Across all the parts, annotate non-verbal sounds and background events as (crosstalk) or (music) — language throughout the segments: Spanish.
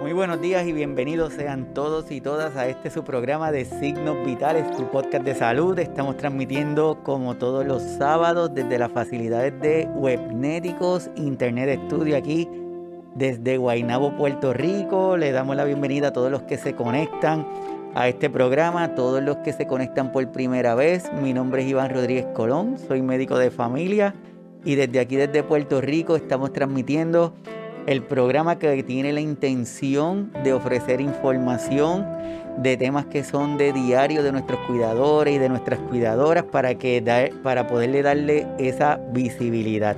Muy buenos días y bienvenidos sean todos y todas a este su programa de Signos Vitales, tu podcast de salud. Estamos transmitiendo como todos los sábados desde las facilidades de Webnéticos Internet Studio aquí desde Guaynabo, Puerto Rico. Le damos la bienvenida a todos los que se conectan a este programa, a todos los que se conectan por primera vez. Mi nombre es Iván Rodríguez Colón, soy médico de familia y desde aquí, desde Puerto Rico, estamos transmitiendo el programa que tiene la intención de ofrecer información de temas que son de diario de nuestros cuidadores y de nuestras cuidadoras para, que para poderle darle esa visibilidad.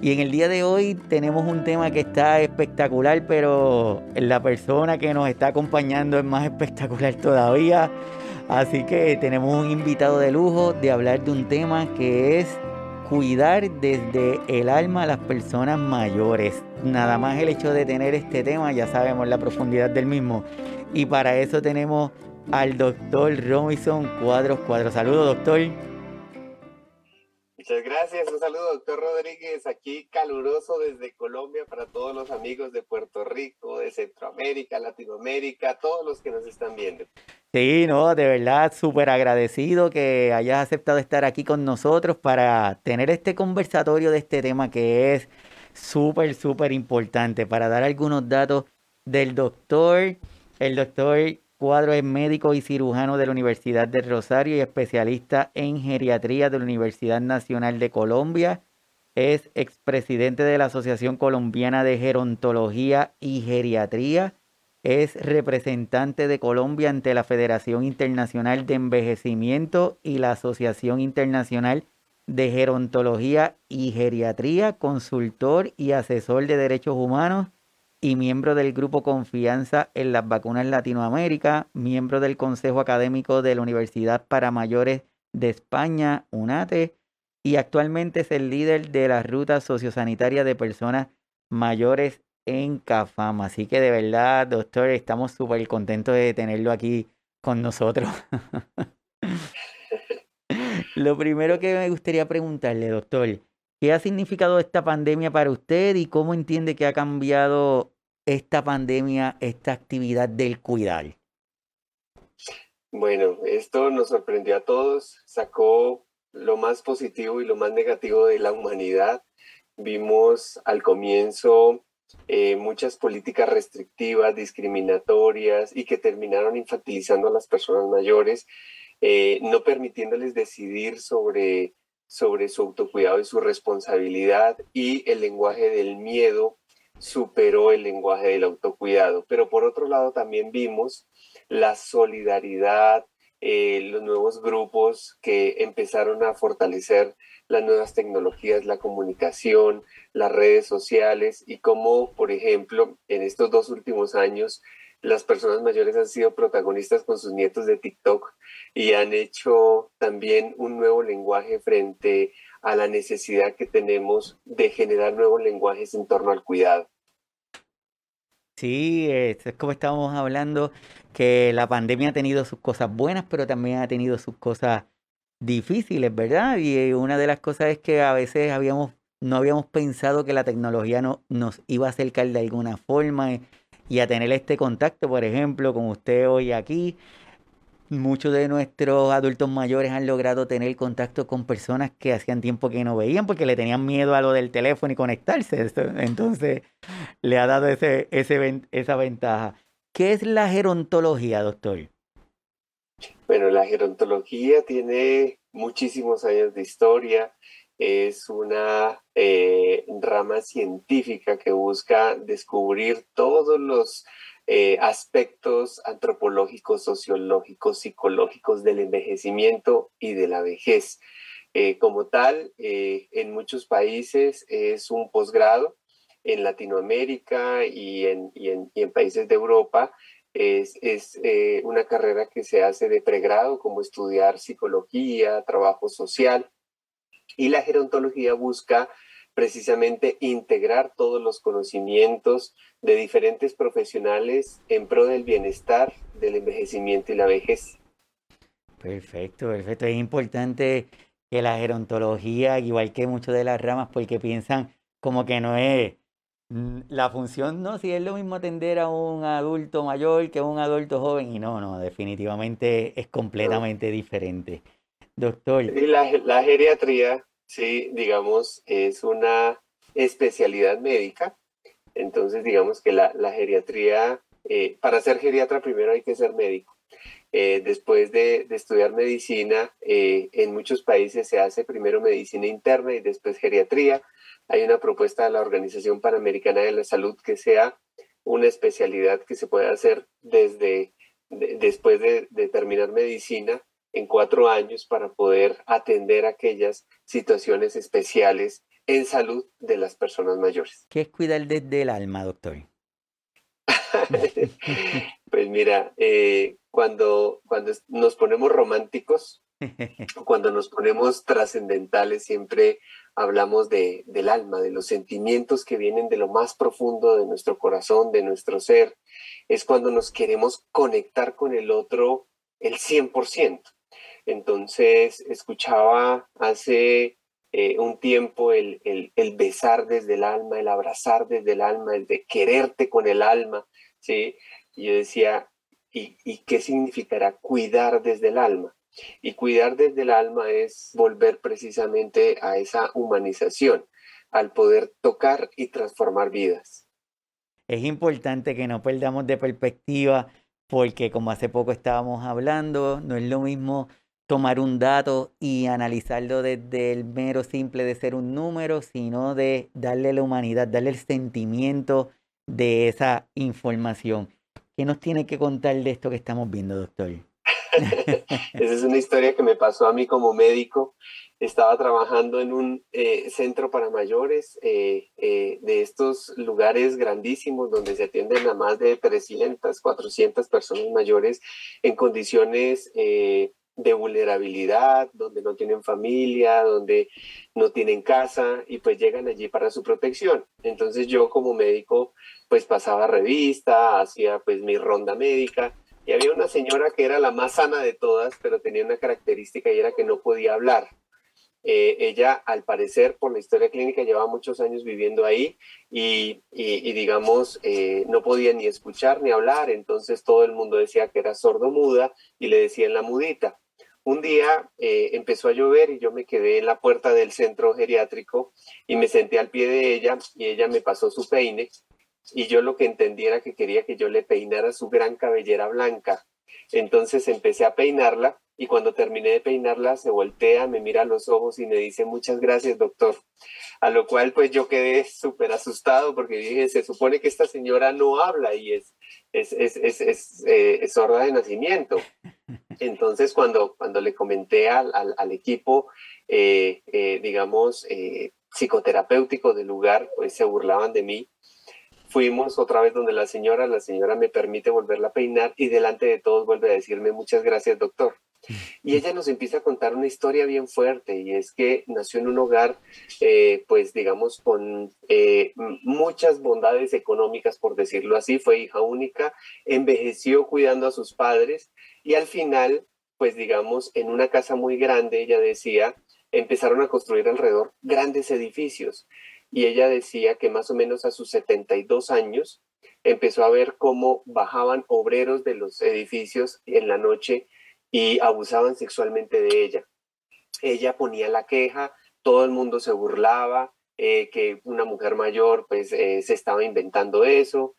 Y en el día de hoy tenemos un tema que está espectacular, pero la persona que nos está acompañando es más espectacular todavía. Así que tenemos un invitado de lujo de hablar de un tema que es cuidar desde el alma a las personas mayores. Nada más el hecho de tener este tema, ya sabemos la profundidad del mismo. Y para eso tenemos al doctor Robinson Cuadros Cuadros. Saludos, doctor. Muchas gracias. Un saludo, doctor Rodríguez, aquí caluroso desde Colombia para todos los amigos de Puerto Rico, de Centroamérica, Latinoamérica, todos los que nos están viendo. Sí, no, de verdad, súper agradecido que hayas aceptado estar aquí con nosotros para tener este conversatorio de este tema que es súper, súper importante. Para dar algunos datos del doctor, el doctor Cuadro es médico y cirujano de la Universidad de Rosario y especialista en geriatría de la Universidad Nacional de Colombia. Es expresidente de la Asociación Colombiana de Gerontología y Geriatría es representante de Colombia ante la Federación Internacional de Envejecimiento y la Asociación Internacional de Gerontología y Geriatría, consultor y asesor de derechos humanos y miembro del Grupo Confianza en las Vacunas Latinoamérica, miembro del Consejo Académico de la Universidad para Mayores de España, UNATE, y actualmente es el líder de la Ruta Sociosanitaria de Personas Mayores en CAFAM. Así que de verdad, doctor, estamos súper contentos de tenerlo aquí con nosotros. (laughs) Lo primero que me gustaría preguntarle, doctor, ¿qué ha significado esta pandemia para usted y cómo entiende que ha cambiado esta pandemia, esta actividad del cuidar? Bueno, esto nos sorprendió a todos, sacó lo más positivo y lo más negativo de la humanidad. Vimos al comienzo eh, muchas políticas restrictivas, discriminatorias y que terminaron infantilizando a las personas mayores, eh, no permitiéndoles decidir sobre, sobre su autocuidado y su responsabilidad y el lenguaje del miedo superó el lenguaje del autocuidado. Pero por otro lado también vimos la solidaridad, eh, los nuevos grupos que empezaron a fortalecer las nuevas tecnologías, la comunicación, las redes sociales y cómo, por ejemplo, en estos dos últimos años, las personas mayores han sido protagonistas con sus nietos de TikTok y han hecho también un nuevo lenguaje frente a la necesidad que tenemos de generar nuevos lenguajes en torno al cuidado. Sí, es como estábamos hablando, que la pandemia ha tenido sus cosas buenas, pero también ha tenido sus cosas difíciles, ¿verdad? Y eh, una de las cosas es que a veces habíamos, no habíamos pensado que la tecnología no, nos iba a acercar de alguna forma y, a tener este contacto, por ejemplo, con usted hoy aquí. Muchos de nuestros adultos mayores han logrado tener contacto con personas que hacían tiempo que no veían porque le tenían miedo a lo del teléfono y conectarse. Entonces, le ha dado ese, esa ventaja. ¿Qué es la gerontología, doctor? Bueno, la gerontología tiene muchísimos años de historia. Es una eh, rama científica que busca descubrir todos los eh, aspectos antropológicos, sociológicos, psicológicos del envejecimiento y de la vejez. Eh, como tal, en muchos países es un posgrado, en Latinoamérica y en, y en países de Europa es, eh, una carrera que se hace de pregrado, como estudiar psicología, trabajo social, y la gerontología busca precisamente integrar todos los conocimientos de diferentes profesionales en pro del bienestar, del envejecimiento y la vejez. Perfecto, perfecto. Es importante que la gerontología, igual que muchas de las ramas, porque piensan como que no es mm, la función, no, si es lo mismo atender a un adulto mayor que a un adulto joven, y no, no, definitivamente es completamente diferente. Doctor. La, la geriatría, sí, digamos, es una especialidad médica. Entonces, digamos que la, geriatría, eh, para ser geriatra primero hay que ser médico. Eh, después de, estudiar medicina, eh, en muchos países se hace primero medicina interna y después geriatría. Hay una propuesta de la Organización Panamericana de la Salud que sea una especialidad que se pueda hacer desde después de, de, terminar medicina en cuatro años para poder atender aquellas situaciones especiales en salud de las personas mayores. ¿Qué es cuidar desde el alma, doctor? (laughs) pues mira, eh, cuando, cuando nos ponemos románticos, (laughs) cuando nos ponemos trascendentales, siempre hablamos de, del alma, de los sentimientos que vienen de lo más profundo de nuestro corazón, de nuestro ser. Es cuando nos queremos conectar con el otro el 100%. Entonces, escuchaba hace eh, un tiempo el, el, el, besar desde el alma, el abrazar desde el alma, el de quererte con el alma, ¿sí? Y yo decía, ¿y, ¿y qué significará cuidar desde el alma? Y cuidar desde el alma es volver precisamente a esa humanización, al poder tocar y transformar vidas. Es importante que no perdamos de perspectiva porque como hace poco estábamos hablando, no es lo mismo tomar un dato y analizarlo desde el mero simple de ser un número, sino de darle la humanidad, darle el sentimiento de esa información. ¿Qué nos tiene que contar de esto que estamos viendo, doctor? (laughs) Esa es una historia que me pasó a mí como médico. Estaba trabajando en un eh, centro para mayores eh, eh, de estos lugares grandísimos donde se atienden a más de 300, 400 personas mayores en condiciones de vulnerabilidad, donde no tienen familia, donde no tienen casa y pues llegan allí para su protección. Entonces yo como médico pues pasaba revista, hacía pues mi ronda médica y había una señora que era la más sana de todas, pero tenía una característica y era que no podía hablar. Eh, ella, al parecer, por la historia clínica, llevaba muchos años viviendo ahí y, y, digamos, eh, no podía ni escuchar ni hablar, entonces todo el mundo decía que era sordo-muda y le decían la mudita. Un día eh, empezó a llover y yo me quedé en la puerta del centro geriátrico y me senté al pie de ella y ella me pasó su peine y yo lo que entendí era que quería que yo le peinara su gran cabellera blanca. Entonces empecé a peinarla y cuando terminé de peinarla se voltea, me mira a los ojos y me dice muchas gracias doctor. A lo cual pues yo quedé súper asustado porque dije, se supone que esta señora no habla y es, es, es, es, es, eh, sorda de nacimiento. (laughs) Entonces cuando, cuando le comenté al, al, equipo, eh, eh, digamos, psicoterapéutico del lugar, pues se burlaban de mí Fuimos otra vez donde la señora, la señora me permite volverla a peinar y delante de todos vuelve a decirme muchas gracias doctor. Y ella nos empieza a contar una historia bien fuerte y es que nació en un hogar, eh, pues digamos, con eh, muchas bondades económicas, por decirlo así, fue hija única, envejeció cuidando a sus padres y al final, pues digamos, en una casa muy grande, ella decía, empezaron a construir alrededor grandes edificios y ella decía que más o menos a sus 72 años empezó a ver cómo bajaban obreros de los edificios en la noche y abusaban sexualmente de ella. Ella ponía la queja, todo el mundo se burlaba, eh, que una mujer mayor pues eh, se estaba inventando eso,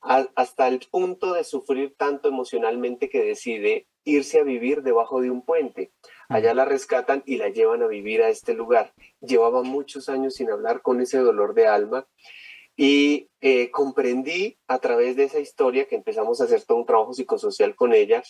hasta el punto de sufrir tanto emocionalmente que decide irse a vivir debajo de un puente. Allá la rescatan y la llevan a vivir a este lugar. Llevaba muchos años sin hablar con ese dolor de alma y eh, comprendí a través de esa historia que empezamos a hacer todo un trabajo psicosocial con ella,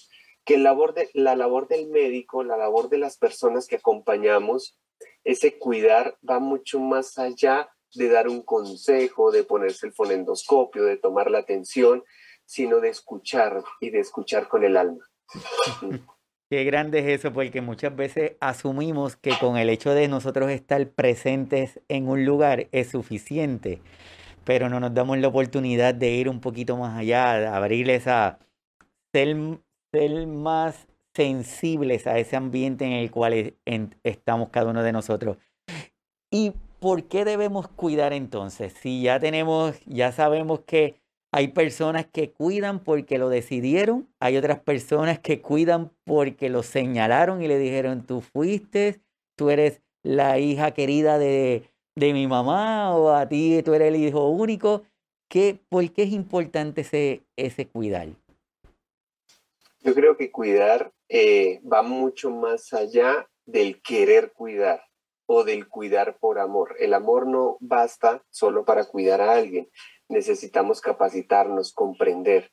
que la labor, de, la labor del médico, la labor de las personas que acompañamos, ese cuidar va mucho más allá de dar un consejo, de ponerse el fonendoscopio, de tomar la atención, sino de escuchar y de escuchar con el alma. (laughs) Qué grande es eso, porque muchas veces asumimos que con el hecho de nosotros estar presentes en un lugar es suficiente, pero no nos damos la oportunidad de ir un poquito más allá, abrir esa, ser, ser más sensibles a ese ambiente en el cual estamos cada uno de nosotros. Y ¿por qué debemos cuidar entonces? Si ya tenemos, ya sabemos que hay personas que cuidan porque lo decidieron, hay otras personas que cuidan porque lo señalaron y le dijeron, tú fuiste, tú eres la hija querida de, de mi mamá o a ti tú eres el hijo único. ¿Qué, ¿Por qué es importante ese, ese cuidar? Yo creo que cuidar eh, va mucho más allá del querer cuidar o del cuidar por amor. El amor no basta solo para cuidar a alguien necesitamos capacitarnos, comprender.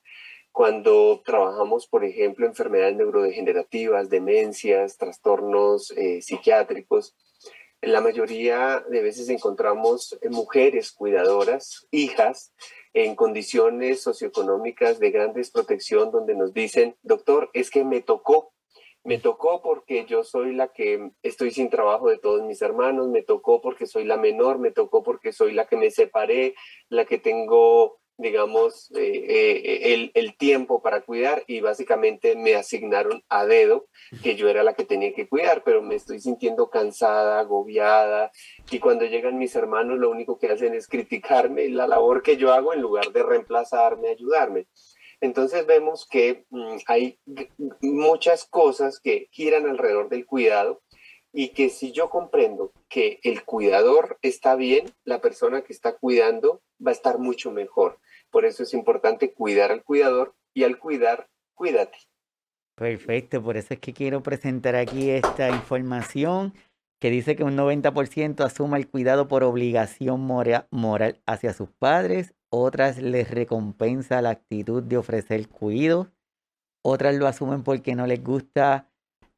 Cuando trabajamos, por ejemplo, enfermedades neurodegenerativas, demencias, trastornos eh, psiquiátricos, la mayoría de veces encontramos mujeres cuidadoras, hijas, en condiciones socioeconómicas de gran desprotección, donde nos dicen, doctor, es que me tocó me tocó porque yo soy la que estoy sin trabajo de todos mis hermanos, me tocó porque soy la menor, me tocó porque soy la que me separé, la que tengo, digamos, eh, eh, el, el, tiempo para cuidar y básicamente me asignaron a dedo que yo era la que tenía que cuidar, pero me estoy sintiendo cansada, agobiada y cuando llegan mis hermanos lo único que hacen es criticarme la labor que yo hago en lugar de reemplazarme, ayudarme. Entonces vemos que mm, hay muchas cosas que giran alrededor del cuidado y que si yo comprendo que el cuidador está bien, la persona que está cuidando va a estar mucho mejor. Por eso es importante cuidar al cuidador y al cuidar, cuídate. Perfecto, por eso es que quiero presentar aquí esta información que dice que un 90% asuma el cuidado por obligación moral hacia sus padres, otras les recompensa la actitud de ofrecer cuidado, otras lo asumen porque no les gusta,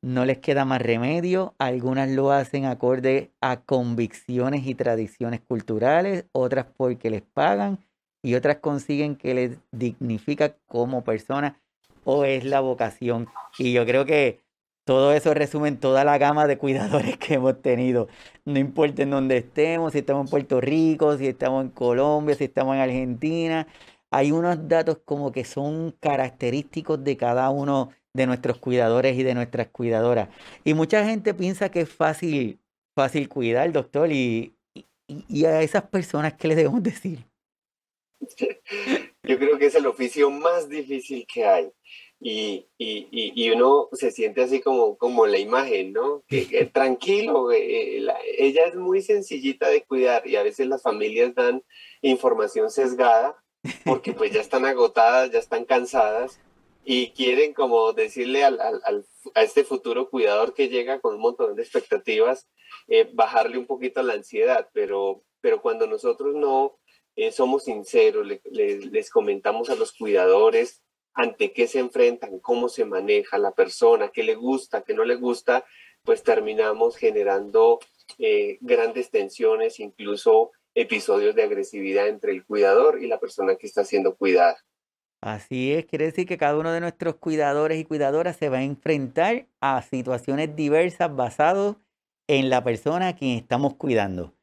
no les queda más remedio, algunas lo hacen acorde a convicciones y tradiciones culturales, otras porque les pagan y otras consiguen que les dignifica como persona o es la vocación. Y yo creo que todo eso resume toda la gama de cuidadores que hemos tenido. No importa en dónde estemos, si estamos en Puerto Rico, si estamos en Colombia, si estamos en Argentina. Hay unos datos como que son característicos de cada uno de nuestros cuidadores y de nuestras cuidadoras. Y mucha gente piensa que es fácil, fácil cuidar, doctor, y, y a esas personas, ¿qué les debemos decir? (laughs) Yo creo que es el oficio más difícil que hay y, y, y, uno se siente así como, como la imagen, ¿no? Que, (laughs) tranquilo, eh, ella es muy sencillita de cuidar y a veces las familias dan información sesgada porque pues ya están agotadas, ya están cansadas y quieren como decirle al, al, a este futuro cuidador que llega con un montón de expectativas, eh, bajarle un poquito la ansiedad, pero, pero cuando nosotros no eh, somos sinceros, les comentamos a los cuidadores, ante qué se enfrentan, cómo se maneja la persona, qué le gusta, qué no le gusta, pues terminamos generando eh, grandes tensiones, incluso episodios de agresividad entre el cuidador y la persona que está siendo cuidada. Así es, quiere decir que cada uno de nuestros cuidadores y cuidadoras se va a enfrentar a situaciones diversas basadas en la persona a quien estamos cuidando.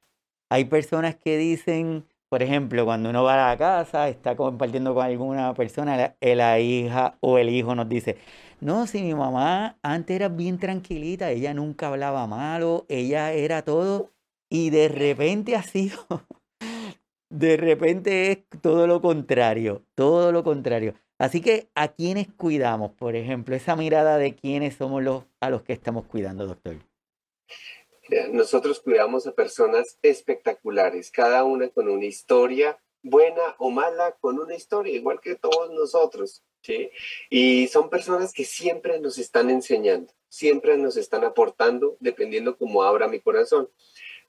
Hay personas que dicen, por ejemplo, cuando uno va a la casa, está compartiendo con alguna persona, la, hija o el hijo nos dice, no, si mi mamá antes era bien tranquilita, ella nunca hablaba malo, ella era todo, y de repente ha sido, (laughs) de repente es todo lo contrario, todo lo contrario. Así que, ¿a quiénes cuidamos? Por ejemplo, esa mirada de quiénes somos los a los que estamos cuidando, doctor. Nosotros cuidamos a personas espectaculares, cada una con una historia buena o mala, con una historia, igual que todos nosotros, ¿sí? Y son personas que siempre nos están enseñando, siempre nos están aportando, dependiendo cómo abra mi corazón.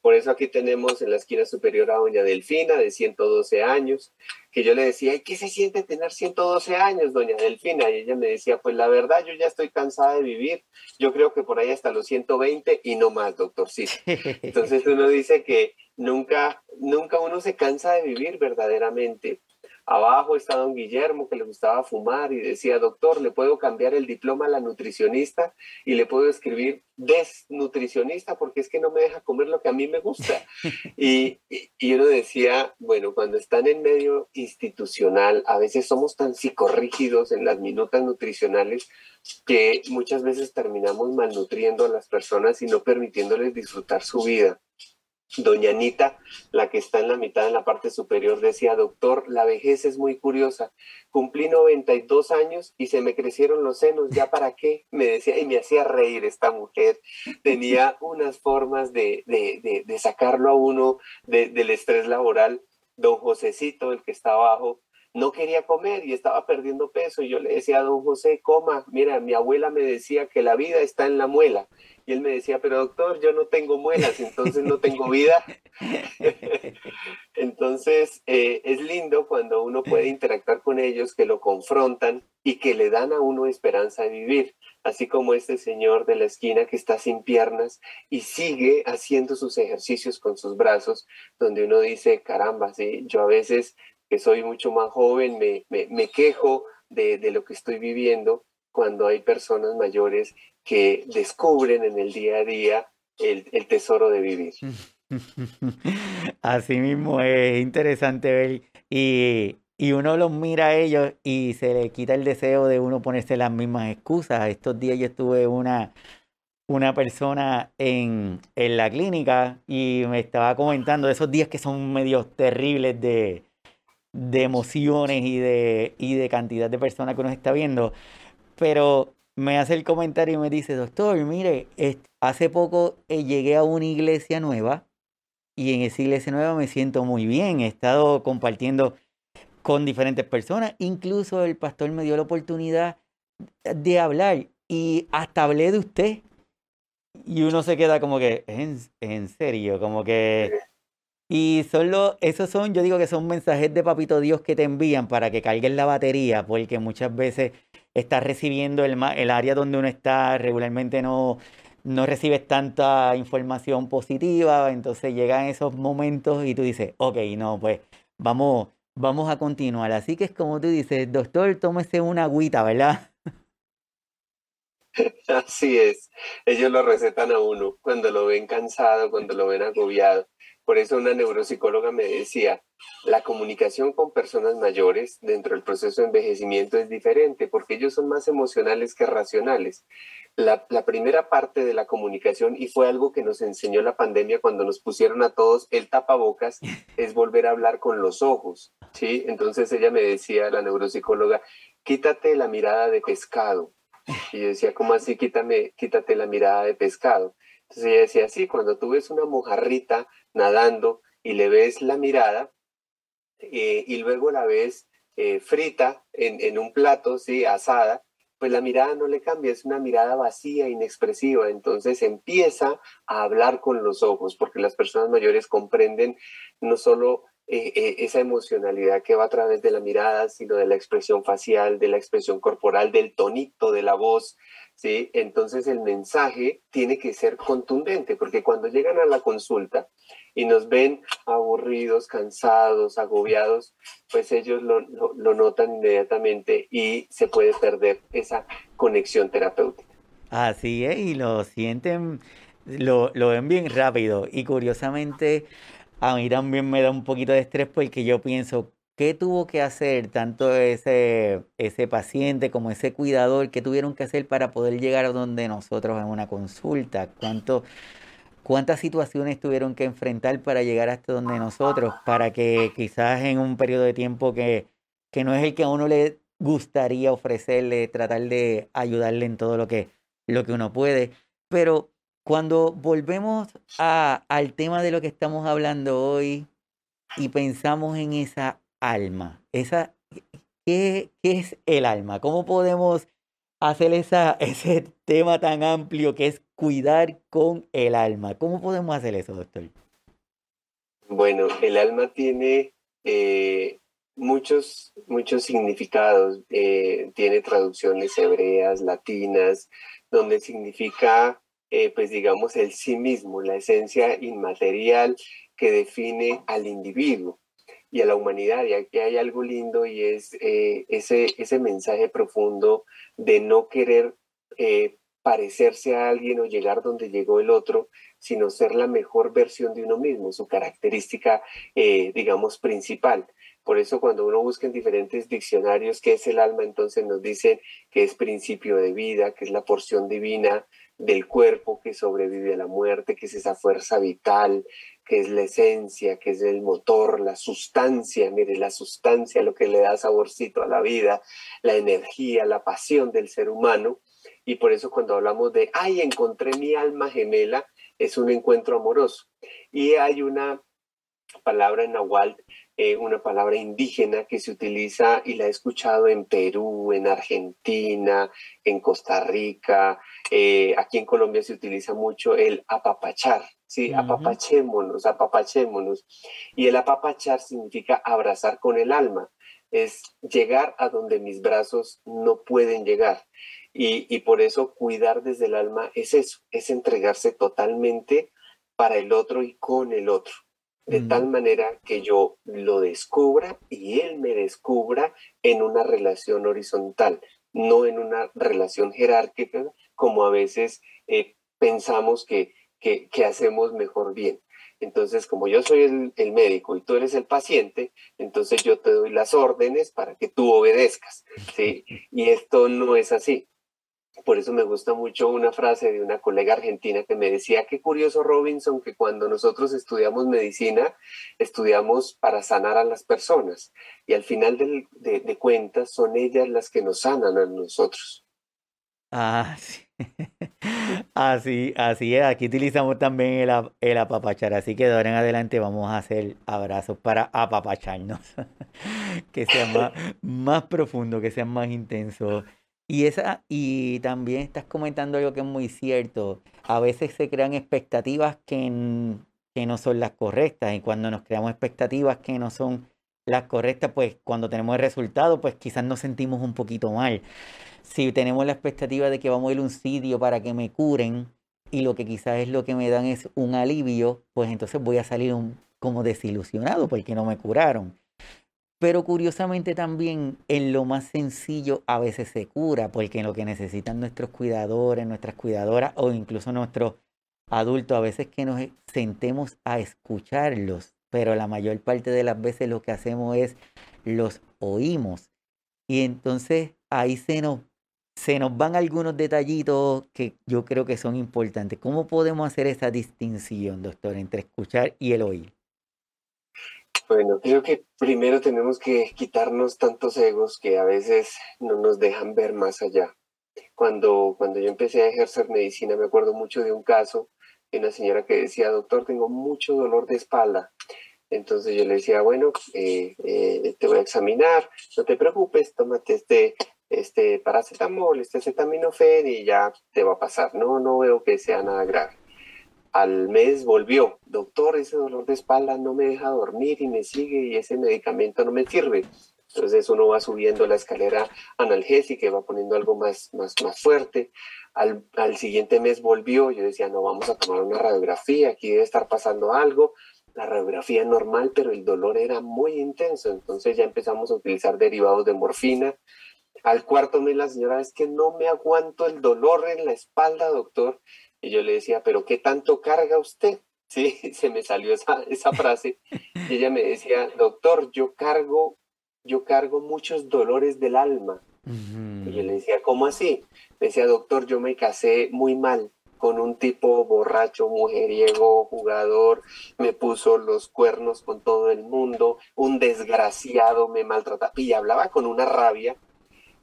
Por eso aquí tenemos en la esquina superior a doña Delfina, de 112 años, que yo le decía, ¿qué se siente tener 112 años, doña Delfina? Y ella me decía, pues la verdad, yo ya estoy cansada de vivir. Yo creo que por ahí hasta los 120 y no más, doctor. Sí. (laughs) Entonces uno dice que nunca, nunca uno se cansa de vivir verdaderamente. Abajo está don Guillermo que le gustaba fumar y decía, doctor, ¿le puedo cambiar el diploma a la nutricionista y le puedo escribir desnutricionista porque es que no me deja comer lo que a mí me gusta? (laughs) Y, y, uno decía, bueno, cuando están en medio institucional, a veces somos tan psicorrígidos en las minutas nutricionales que muchas veces terminamos malnutriendo a las personas y no permitiéndoles disfrutar su vida. Doña Anita, la que está en la mitad, en la parte superior, decía, doctor, la vejez es muy curiosa. Cumplí 92 años y se me crecieron los senos, ¿ya para qué? Me decía, y me hacía reír esta mujer. Tenía (laughs) unas formas de, de, de, sacarlo a uno del estrés laboral. Don Josecito, el que está abajo, no quería comer y estaba perdiendo peso. Y yo le decía a don José, coma, mira, mi abuela me decía que la vida está en la muela. Y él me decía, pero doctor, yo no tengo muelas, entonces no tengo vida. (laughs) entonces eh, es lindo cuando uno puede interactuar con ellos, que lo confrontan y que le dan a uno esperanza de vivir. Así como este señor de la esquina que está sin piernas y sigue haciendo sus ejercicios con sus brazos, donde uno dice, caramba, sí, yo a veces que soy mucho más joven me, me, quejo de, de lo que estoy viviendo cuando hay personas mayores que descubren en el día a día el, el tesoro de vivir. (laughs) Así mismo es interesante ver y, y, uno los mira a ellos y se le quita el deseo de uno ponerse las mismas excusas. Estos días yo estuve una, una persona en, en la clínica y me estaba comentando esos días que son medios terribles de, de emociones y de, y de cantidad de personas que nos está viendo. Pero me hace el comentario y me dice, doctor, mire, hace poco eh, llegué a una iglesia nueva y en esa iglesia nueva me siento muy bien. He estado compartiendo con diferentes personas. Incluso el pastor me dio la oportunidad de hablar y hasta hablé de usted. Y uno se queda como que, en, en serio, como que... Y solo, esos son, yo digo que son mensajes de Papito Dios que te envían para que carguen la batería, porque muchas veces estás recibiendo el, el área donde uno está, regularmente no, no recibes tanta información positiva, entonces llegan esos momentos y tú dices, ok, no, pues vamos, vamos a continuar. Así que es como tú dices, doctor, tómese una agüita, ¿verdad? (laughs) Así es, ellos lo recetan a uno cuando lo ven cansado, cuando lo ven agobiado. Por eso una neuropsicóloga me decía, la comunicación con personas mayores dentro del proceso de envejecimiento es diferente porque ellos son más emocionales que racionales. La, primera parte de la comunicación, y fue algo que nos enseñó la pandemia cuando nos pusieron a todos el tapabocas, (laughs) es volver a hablar con los ojos. ¿sí? Entonces ella me decía, la neuropsicóloga, quítate la mirada de pescado. Y yo decía, ¿cómo así? Quítame, quítate la mirada de pescado. Entonces ella decía, sí, cuando tú ves una mojarrita nadando y le ves la mirada eh, y luego la ves eh, frita en, un plato, sí, asada, pues la mirada no le cambia, es una mirada vacía, inexpresiva. Entonces empieza a hablar con los ojos, porque las personas mayores comprenden no solo eh, esa emocionalidad que va a través de la mirada, sino de la expresión facial, de la expresión corporal, del tonito de la voz, ¿sí? Entonces el mensaje tiene que ser contundente, porque cuando llegan a la consulta y nos ven aburridos, cansados, agobiados, pues ellos lo, notan inmediatamente y se puede perder esa conexión terapéutica. Así es, y lo sienten, lo, lo ven bien rápido. Y curiosamente, a mí también me da un poquito de estrés porque yo pienso, ¿Qué tuvo que hacer tanto ese, ese paciente como ese cuidador? ¿Qué tuvieron que hacer para poder llegar a donde nosotros en una consulta? ¿Cuánto, ¿Cuántas situaciones tuvieron que enfrentar para llegar hasta donde nosotros? Para que quizás en un periodo de tiempo que, que no es el que a uno le gustaría ofrecerle, tratar de ayudarle en todo lo que, lo que uno puede. Pero cuando volvemos a, al tema de lo que estamos hablando hoy y pensamos en esa alma? Esa, ¿qué, ¿Qué es el alma? ¿Cómo podemos hacer esa, (laughs) ese tema tan amplio que es cuidar con el alma? ¿Cómo podemos hacer eso, doctor? Bueno, el alma tiene eh, muchos, muchos significados. Eh, tiene traducciones hebreas, latinas, donde significa, eh, pues digamos, el sí mismo, la esencia inmaterial que define al individuo y a la humanidad. Y aquí hay algo lindo y es eh, ese, ese mensaje profundo de no querer eh, parecerse a alguien o llegar donde llegó el otro, sino ser la mejor versión de uno mismo, su característica, eh, digamos, principal. Por eso cuando uno busca en diferentes diccionarios qué es el alma, entonces nos dicen que es principio de vida, que es la porción divina del cuerpo que sobrevive a la muerte, que es esa fuerza vital, que es la esencia, que es el motor, la sustancia, mire, la sustancia, lo que le da saborcito a la vida, la energía, la pasión del ser humano. Y por eso cuando hablamos de, ay, encontré mi alma gemela, es un encuentro amoroso. Y hay una palabra en Nahuatl, eh, una palabra indígena que se utiliza y la he escuchado en Perú, en Argentina, en Costa Rica, eh, aquí en Colombia se utiliza mucho el apapachar, ¿sí? Apapachémonos, apapachémonos. Y el apapachar significa abrazar con el alma, es llegar a donde mis brazos no pueden llegar. Y, y por eso cuidar desde el alma es eso, es entregarse totalmente para el otro y con el otro de tal manera que yo lo descubra y él me descubra en una relación horizontal, no en una relación jerárquica como a veces eh, pensamos que, que, hacemos mejor bien. Entonces, como yo soy el, médico y tú eres el paciente, entonces yo te doy las órdenes para que tú obedezcas, ¿sí? Y esto no es así. Por eso me gusta mucho una frase de una colega argentina que me decía, qué curioso Robinson, que cuando nosotros estudiamos medicina, estudiamos para sanar a las personas y al final de, cuentas son ellas las que nos sanan a nosotros. Ah, sí. (laughs) Así, así es. Aquí utilizamos también el, el, apapachar. Así que de ahora en adelante vamos a hacer abrazos para apapacharnos. (laughs) que sea más, más profundo, que sea más intenso. Y, esa, y también estás comentando algo que es muy cierto. A veces se crean expectativas que, que no son las correctas. Y cuando nos creamos expectativas que no son las correctas, pues cuando tenemos el resultado, pues quizás nos sentimos un poquito mal. Si tenemos la expectativa de que vamos a ir a un sitio para que me curen y lo que quizás es lo que me dan es un alivio, pues entonces voy a salir como desilusionado porque no me curaron. Pero curiosamente también en lo más sencillo a veces se cura, porque en lo que necesitan nuestros cuidadores, nuestras cuidadoras o incluso nuestros adultos, a veces que nos sentemos a escucharlos, pero la mayor parte de las veces lo que hacemos es los oímos. Y entonces ahí se nos, se nos van algunos detallitos que yo creo que son importantes. ¿Cómo podemos hacer esa distinción, doctor, entre escuchar y el oír? Bueno, creo que primero tenemos que quitarnos tantos egos que a veces no nos dejan ver más allá. Cuando, cuando yo empecé a ejercer medicina, me acuerdo mucho de un caso una señora que decía, doctor, tengo mucho dolor de espalda. Entonces yo le decía, bueno, eh, eh, te voy a examinar, no te preocupes, tómate este, este paracetamol, este acetaminofén y ya te va a pasar. No, no veo que sea nada grave al mes volvió, doctor, ese dolor de espalda no me deja dormir y me sigue y ese medicamento no me sirve. Entonces uno va subiendo la escalera analgésica y va poniendo algo más, más, más fuerte. Al, al siguiente mes volvió, yo decía, no, vamos a tomar una radiografía, aquí debe estar pasando algo. La radiografía normal, pero el dolor era muy intenso. Entonces ya empezamos a utilizar derivados de morfina. Al cuarto mes la señora, es que no me aguanto el dolor en la espalda, doctor. Y yo le decía, pero ¿qué tanto carga usted? (laughs) Sí, se me salió esa, esa frase. Y ella me decía, doctor, yo cargo, yo cargo muchos dolores del alma. Y yo le decía, ¿cómo así? Me decía, doctor, yo me casé muy mal con un tipo borracho, mujeriego, jugador, me puso los cuernos con todo el mundo, un desgraciado me maltrata. Y hablaba con una rabia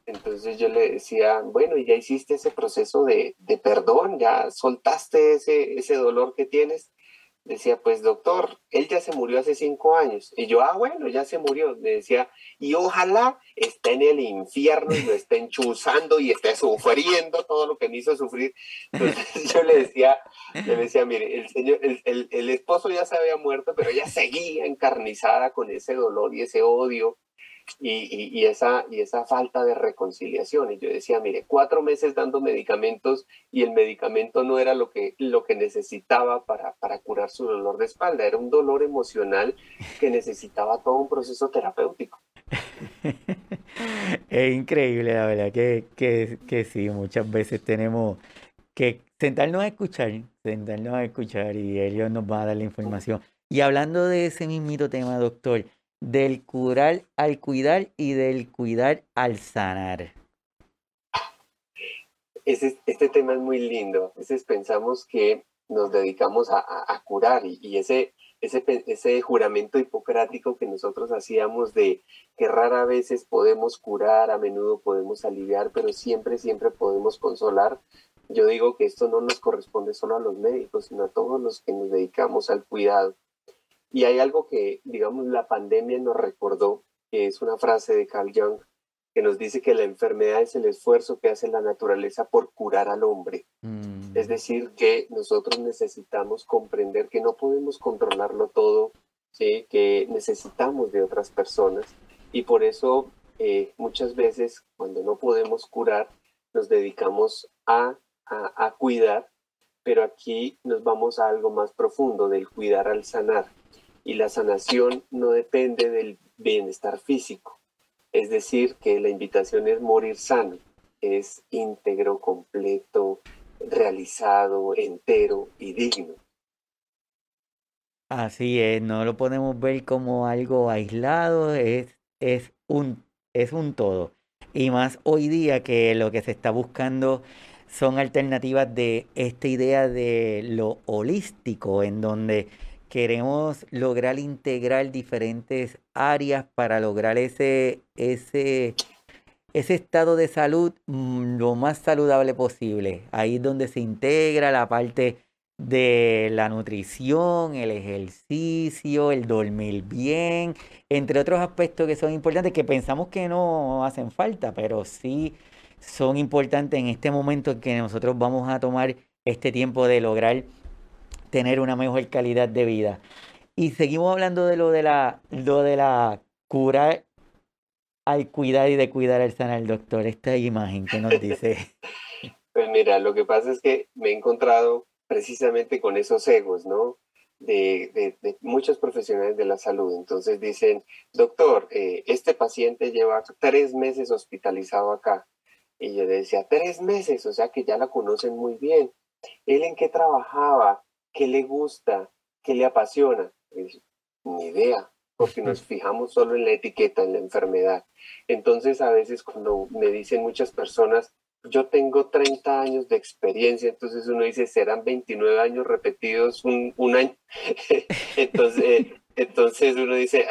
entonces yo le decía, bueno, ya hiciste ese proceso de, perdón, ya soltaste ese, ese dolor que tienes. Decía, pues doctor, él ya se murió hace cinco años. Y yo, ah, bueno, ya se murió. Me decía, y ojalá esté en el infierno y lo esté enchuzando y esté sufriendo todo lo que me hizo sufrir. Entonces (laughs) yo le decía, le decía, mire, el, señor, el, el esposo ya se había muerto, pero ella seguía encarnizada con ese dolor y ese odio y, y, esa, y esa falta de reconciliación. Y yo decía, mire, cuatro meses dando medicamentos y el medicamento no era lo que, lo que necesitaba para, para curar su dolor de espalda, era un dolor emocional que necesitaba todo un proceso terapéutico. (laughs) es increíble, la verdad, que, que, que sí, muchas veces tenemos que sentarnos a escuchar, sentarnos a escuchar y ellos nos van a dar la información. Y hablando de ese mismito tema, doctor, del curar al cuidar y del cuidar al sanar. este tema es muy lindo. A veces pensamos que nos dedicamos a, curar y, ese, ese, juramento hipocrático que nosotros hacíamos de que rara veces podemos curar, a menudo podemos aliviar, pero siempre, siempre podemos consolar. Yo digo que esto no nos corresponde solo a los médicos, sino a todos los que nos dedicamos al cuidado. Y hay algo que, digamos, la pandemia nos recordó, que es una frase de Carl Jung, que nos dice que la enfermedad es el esfuerzo que hace la naturaleza por curar al hombre. Mm. Es decir, que nosotros necesitamos comprender que no podemos controlarlo todo, ¿sí? que necesitamos de otras personas y por eso eh, muchas veces cuando no podemos curar nos dedicamos a, a, a cuidar, pero aquí nos vamos a algo más profundo del cuidar al sanar. Y la sanación no depende del bienestar físico, es decir, que la invitación es morir sano, es íntegro, completo, realizado, entero y digno. Así es, no lo podemos ver como algo aislado, es, es, un, es un todo. Y más hoy día que lo que se está buscando son alternativas de esta idea de lo holístico, en donde queremos lograr integrar diferentes áreas para lograr ese, ese, ese estado de salud mm, lo más saludable posible. Ahí es donde se integra la parte de la nutrición, el ejercicio, el dormir bien, entre otros aspectos que son importantes que pensamos que no hacen falta, pero sí son importantes en este momento en que nosotros vamos a tomar este tiempo de lograr tener una mejor calidad de vida. Y seguimos hablando de lo de la, lo de la cura al cuidar y de cuidar al sanar, doctor. Esta imagen que nos dice. (laughs) Pues mira, lo que pasa es que me he encontrado precisamente con esos egos, ¿no? De, de, muchos profesionales de la salud. Entonces dicen, doctor, eh, este paciente lleva tres meses hospitalizado acá. Y yo decía, tres meses, o sea que ya la conocen muy bien. ¿Él en qué trabajaba? Qué le gusta, qué le apasiona. ni idea, porque nos fijamos solo en la etiqueta, en la enfermedad. Entonces, a veces cuando me dicen muchas personas, yo tengo 30 años de experiencia, entonces uno dice, serán 29 años repetidos un, año. (laughs) entonces, entonces uno dice,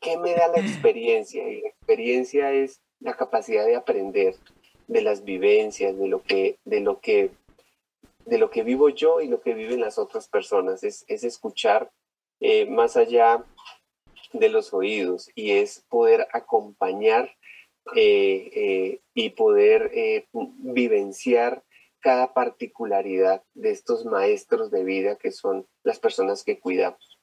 ¿qué me da la experiencia? Y la experiencia es la capacidad de aprender de las vivencias, de lo que, de lo que de lo que vivo yo y lo que viven las otras personas, es, escuchar eh, más allá de los oídos y es poder acompañar eh, eh, y poder vivenciar cada particularidad de estos maestros de vida que son las personas que cuidamos.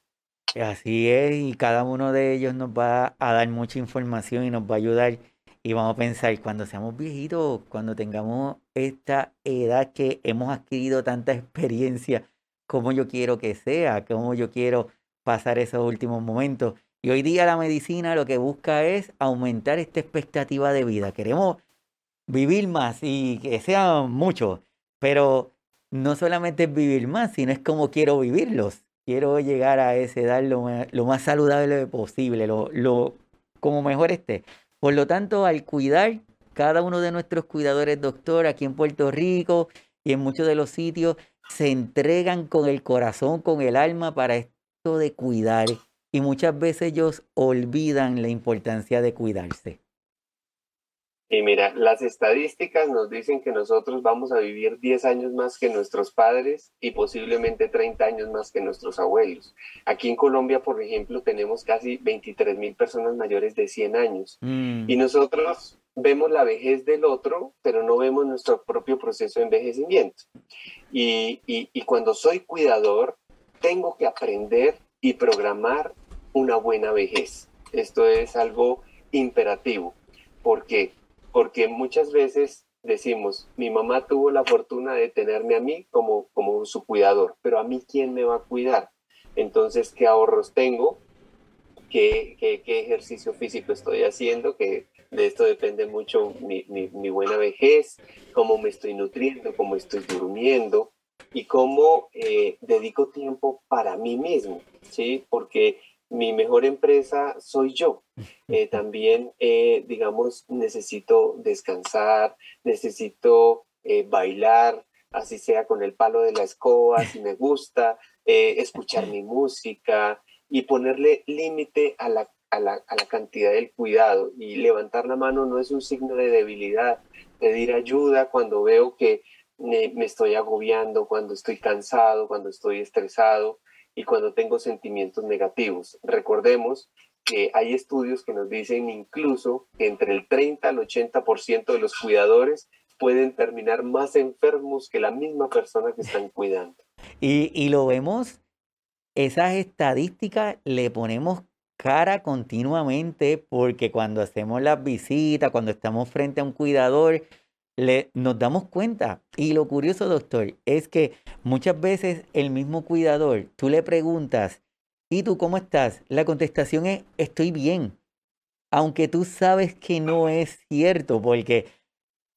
Así es, y cada uno de ellos nos va a dar mucha información y nos va a ayudar y vamos a pensar, cuando seamos viejitos, cuando tengamos esta edad que hemos adquirido tanta (laughs) experiencia, cómo yo quiero que sea, cómo yo quiero pasar esos últimos momentos. Y hoy día la medicina lo que busca es aumentar esta expectativa de vida. Queremos vivir más y que sea mucho, pero no solamente es vivir más, sino es como quiero vivirlos. Quiero llegar a esa edad lo, más saludable posible, lo, lo, como mejor esté. Por lo tanto, al cuidar, cada uno de nuestros cuidadores, doctor, aquí en Puerto Rico y en muchos de los sitios, se entregan con el corazón, con el alma para esto de cuidar. Y muchas veces ellos olvidan la importancia de cuidarse. Y mira, las estadísticas nos dicen que nosotros vamos a vivir 10 años más que nuestros padres y posiblemente 30 años más que nuestros abuelos. Aquí en Colombia, por ejemplo, tenemos casi 23 mil personas mayores de 100 años. Mm. Y nosotros vemos la vejez del otro, pero no vemos nuestro propio proceso de envejecimiento. Y, y, y cuando soy cuidador, tengo que aprender y programar una buena vejez. Esto es algo imperativo. porque porque muchas veces decimos, mi mamá tuvo la fortuna de tenerme a mí como, como su cuidador, pero a mí quién me va a cuidar. Entonces, ¿qué ahorros tengo? ¿Qué, qué, ejercicio físico estoy haciendo? Que de esto depende mucho mi, mi, buena vejez, cómo me estoy nutriendo, cómo estoy durmiendo y cómo eh, dedico tiempo para mí mismo, ¿sí? Porque mi mejor empresa soy yo. (laughs) Eh, también, eh, digamos, necesito descansar, necesito eh, bailar, así sea con el palo de la escoba, si me gusta, escuchar mi música y ponerle límite a la, a, la, a la cantidad del cuidado. Y levantar la mano no es un signo de debilidad. Pedir ayuda cuando veo que me, me estoy agobiando, cuando estoy cansado, cuando estoy estresado y cuando tengo sentimientos negativos. Recordemos que hay estudios que nos dicen incluso que entre el 30 al 80% de los cuidadores pueden terminar más enfermos que la misma persona que están cuidando. Y, y lo vemos, esas estadísticas le ponemos cara continuamente porque cuando hacemos las visitas, cuando estamos frente a un cuidador, le, nos damos cuenta. Y lo curioso, doctor, es que muchas veces el mismo cuidador, tú le preguntas, ¿y tú cómo estás? La contestación es, estoy bien. Aunque tú sabes que no es cierto, porque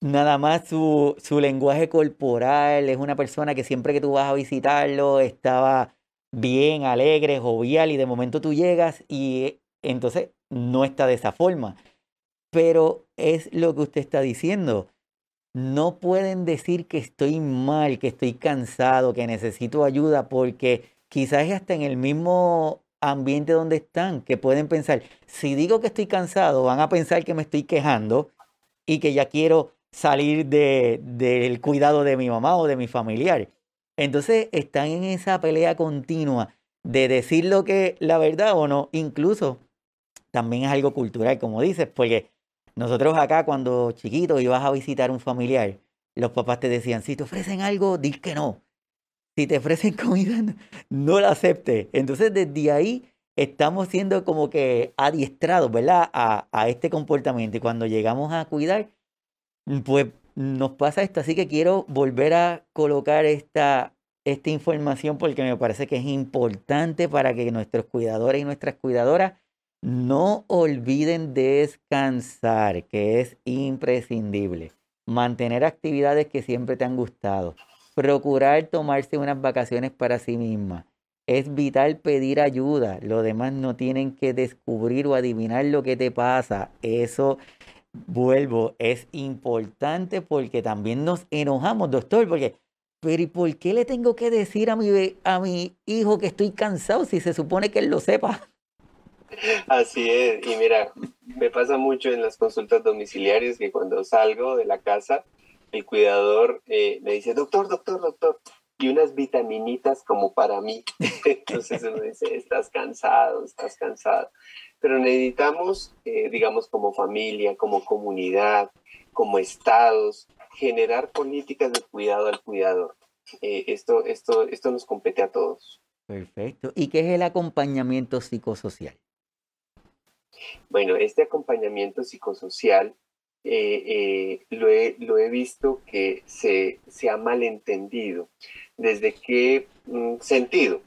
nada más su, su lenguaje corporal es una persona que siempre que tú vas a visitarlo estaba bien, alegre, jovial, y de momento tú llegas y entonces no está de esa forma. Pero es lo que usted está diciendo no pueden decir que estoy mal, que estoy cansado, que necesito ayuda, porque quizás hasta en el mismo ambiente donde están, que pueden pensar, si digo que estoy cansado, van a pensar que me estoy quejando y que ya quiero salir del cuidado de mi mamá o de mi familiar. Entonces están en esa pelea continua de decir lo que la verdad o no, incluso también es algo cultural, como dices, porque nosotros acá cuando chiquitos ibas a visitar un familiar, los papás te decían, si te ofrecen algo, di que no. Si te ofrecen (laughs) comida, no la aceptes. Entonces desde ahí estamos siendo como que adiestrados, ¿verdad? A, a este comportamiento. Y cuando llegamos a cuidar, pues nos pasa esto. Así que quiero volver a colocar esta, esta información porque me parece que es importante para que nuestros cuidadores y nuestras cuidadoras no olviden descansar, que es imprescindible. Mantener actividades que siempre te han gustado. Procurar tomarse unas vacaciones para sí misma. Es vital pedir ayuda. Los demás no tienen que descubrir o adivinar lo que te pasa. Eso, vuelvo, es importante porque también nos enojamos, doctor, porque, pero ¿y por qué le tengo que decir a mi, a mi hijo que estoy cansado si se supone que él lo sepa? Así es, y mira, me pasa mucho en las consultas domiciliarias que cuando salgo de la casa, el cuidador eh, me dice, doctor, doctor, doctor, y unas vitaminitas como para mí. (laughs) Entonces uno dice, estás cansado, estás cansado. Pero necesitamos, eh, digamos, como familia, como comunidad, como estados, generar políticas de cuidado al cuidador. Eh, esto, esto, esto nos compete a todos. Perfecto. ¿Y qué es el acompañamiento psicosocial? Bueno, este acompañamiento psicosocial eh, eh, lo, he, visto que se, se ha malentendido. ¿Desde qué mm, sentido?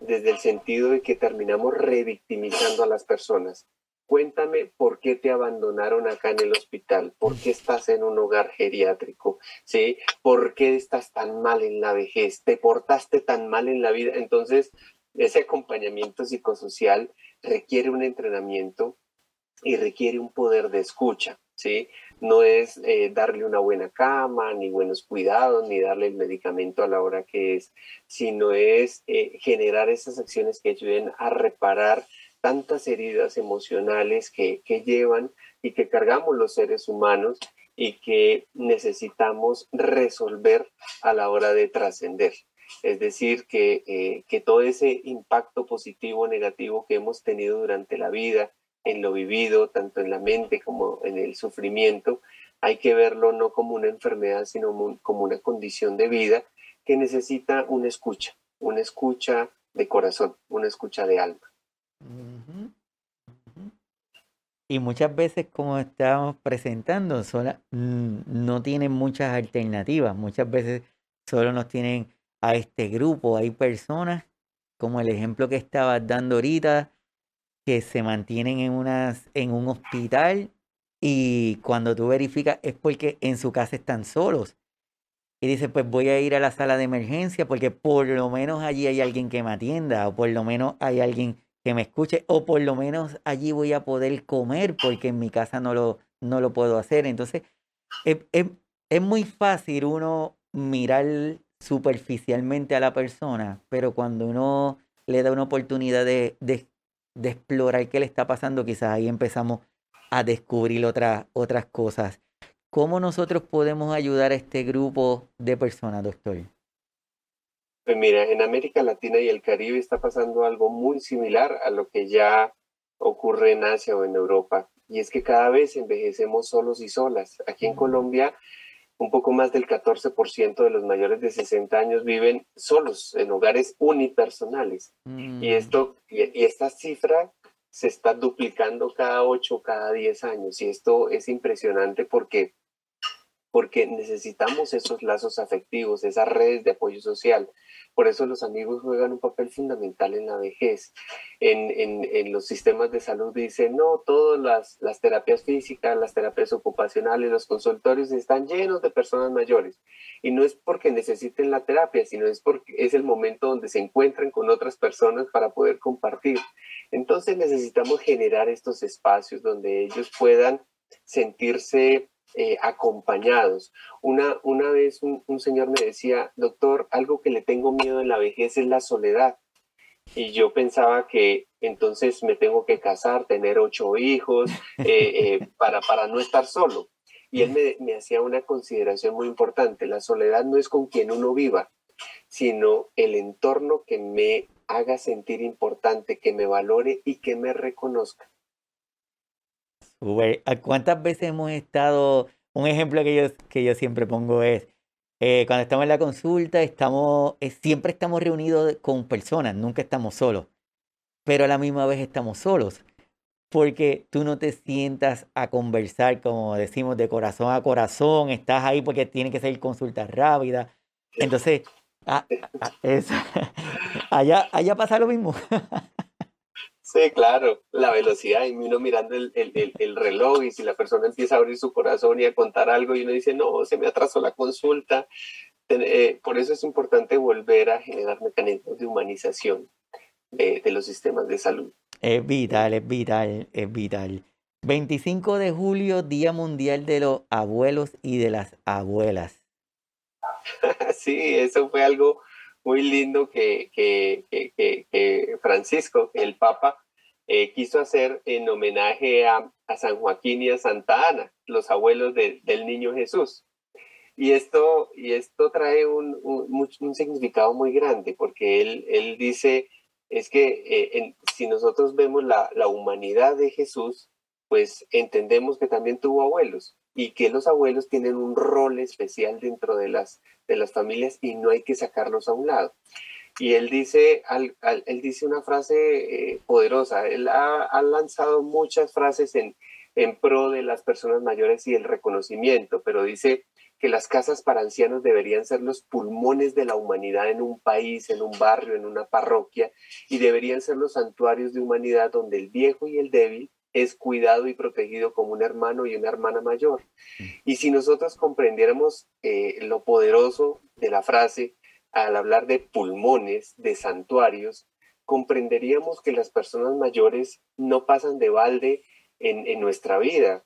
Desde el sentido de que terminamos revictimizando a las personas. Cuéntame por qué te abandonaron acá en el hospital, por qué estás en un hogar geriátrico, ¿sí? ¿Por qué estás tan mal en la vejez? ¿Te portaste tan mal en la vida? Entonces, ese acompañamiento psicosocial requiere un entrenamiento y requiere un poder de escucha, ¿sí? No es eh, darle una buena cama, ni buenos cuidados, ni darle el medicamento a la hora que es, sino es eh, generar esas acciones que ayuden a reparar tantas heridas emocionales que, que llevan y que cargamos los seres humanos y que necesitamos resolver a la hora de trascender. Es decir, que, eh, que todo ese impacto positivo o negativo que hemos tenido durante la vida, en lo vivido, tanto en la mente como en el sufrimiento, hay que verlo no como una enfermedad, sino como una condición de vida que necesita una escucha, una escucha de corazón, una escucha de alma. Y muchas veces, como estamos presentando, mm, no tienen muchas alternativas. Muchas veces solo nos tienen a este grupo. Hay personas, como el ejemplo que estabas dando ahorita, que se mantienen en, unas, en un hospital y cuando tú verificas es porque en su casa están solos. Y dice, pues voy a ir a la sala de emergencia porque por lo menos allí hay alguien que me atienda o por lo menos hay alguien que me escuche o por lo menos allí voy a poder comer porque en mi casa no lo, no lo puedo hacer. Entonces, es, es muy fácil uno mirar superficialmente a la persona, pero cuando uno le da una oportunidad de, de, explorar qué le está pasando, quizás ahí empezamos a descubrir otras, otras cosas. ¿Cómo nosotros podemos ayudar a este grupo de personas, doctor? Pues mira, en América Latina y el Caribe está pasando algo muy similar a lo que ya ocurre en Asia o en Europa. Y es que cada vez envejecemos solos y solas. Aquí en Colombia un poco más del 14% de los mayores de 60 años viven solos en hogares unipersonales. Y, mm. esto, y, esta cifra se está duplicando cada 8, cada 10 años. Y esto es impresionante porque, porque necesitamos esos lazos afectivos, esas redes de apoyo social. Por eso los amigos juegan un papel fundamental en la vejez. En, en, los sistemas de salud dicen, no, todas las, las, terapias físicas, las terapias ocupacionales, los consultorios están llenos de personas mayores. Y no es porque necesiten la terapia, sino es porque es el momento donde se encuentran con otras personas para poder compartir. Entonces necesitamos generar estos espacios donde ellos puedan sentirse eh, acompañados. Una, una vez un, señor me decía, doctor, algo que le tengo miedo en la vejez es la soledad. Y yo pensaba que entonces me tengo que casar, tener ocho hijos, eh, eh, (laughs) para, para no estar solo. Y él me, me hacía una consideración muy importante. La soledad no es con quien uno viva, sino el entorno que me haga sentir importante, que me valore y que me reconozca. ¿Cuántas veces hemos estado? Un ejemplo que yo, que yo siempre pongo es, eh, cuando estamos en la consulta, estamos, eh, siempre estamos reunidos con personas, nunca estamos solos, pero a la misma vez estamos solos, porque tú no te sientas a conversar, como decimos, de corazón a corazón, estás ahí porque tiene que ser consulta rápida. Entonces, ah, ah, (laughs) allá, allá pasa lo mismo. (laughs) Sí, claro, la velocidad y uno mirando el, el, el, reloj y si la persona empieza a abrir su corazón y a contar algo y uno dice, no, se me atrasó la consulta. Eh, por eso es importante volver a generar mecanismos de humanización de, de los sistemas de salud. Es vital, es vital, es vital. 25 de julio, Día Mundial de los Abuelos y de las Abuelas. (laughs) sí, eso fue algo muy lindo que, que, que, que Francisco, el Papa, eh, quiso hacer en homenaje a, San Joaquín y a Santa Ana, los abuelos del niño Jesús. Y esto, y esto trae un, un, significado muy grande, porque él, él dice, es que eh, si nosotros vemos la, la, humanidad de Jesús, pues entendemos que también tuvo abuelos y que los abuelos tienen un rol especial dentro de las, de las familias y no hay que sacarlos a un lado. Y él dice, él dice una frase eh, poderosa. Él ha, lanzado muchas frases en, en pro de las personas mayores y el reconocimiento, pero dice que las casas para ancianos deberían ser los pulmones de la humanidad en un país, en un barrio, en una parroquia, y deberían ser los santuarios de humanidad donde el viejo y el débil es cuidado y protegido como un hermano y una hermana mayor. Mm. Y si nosotros comprendiéramos eh, lo poderoso de la frase, al hablar de pulmones, de santuarios, comprenderíamos que las personas mayores no pasan de balde en, nuestra vida,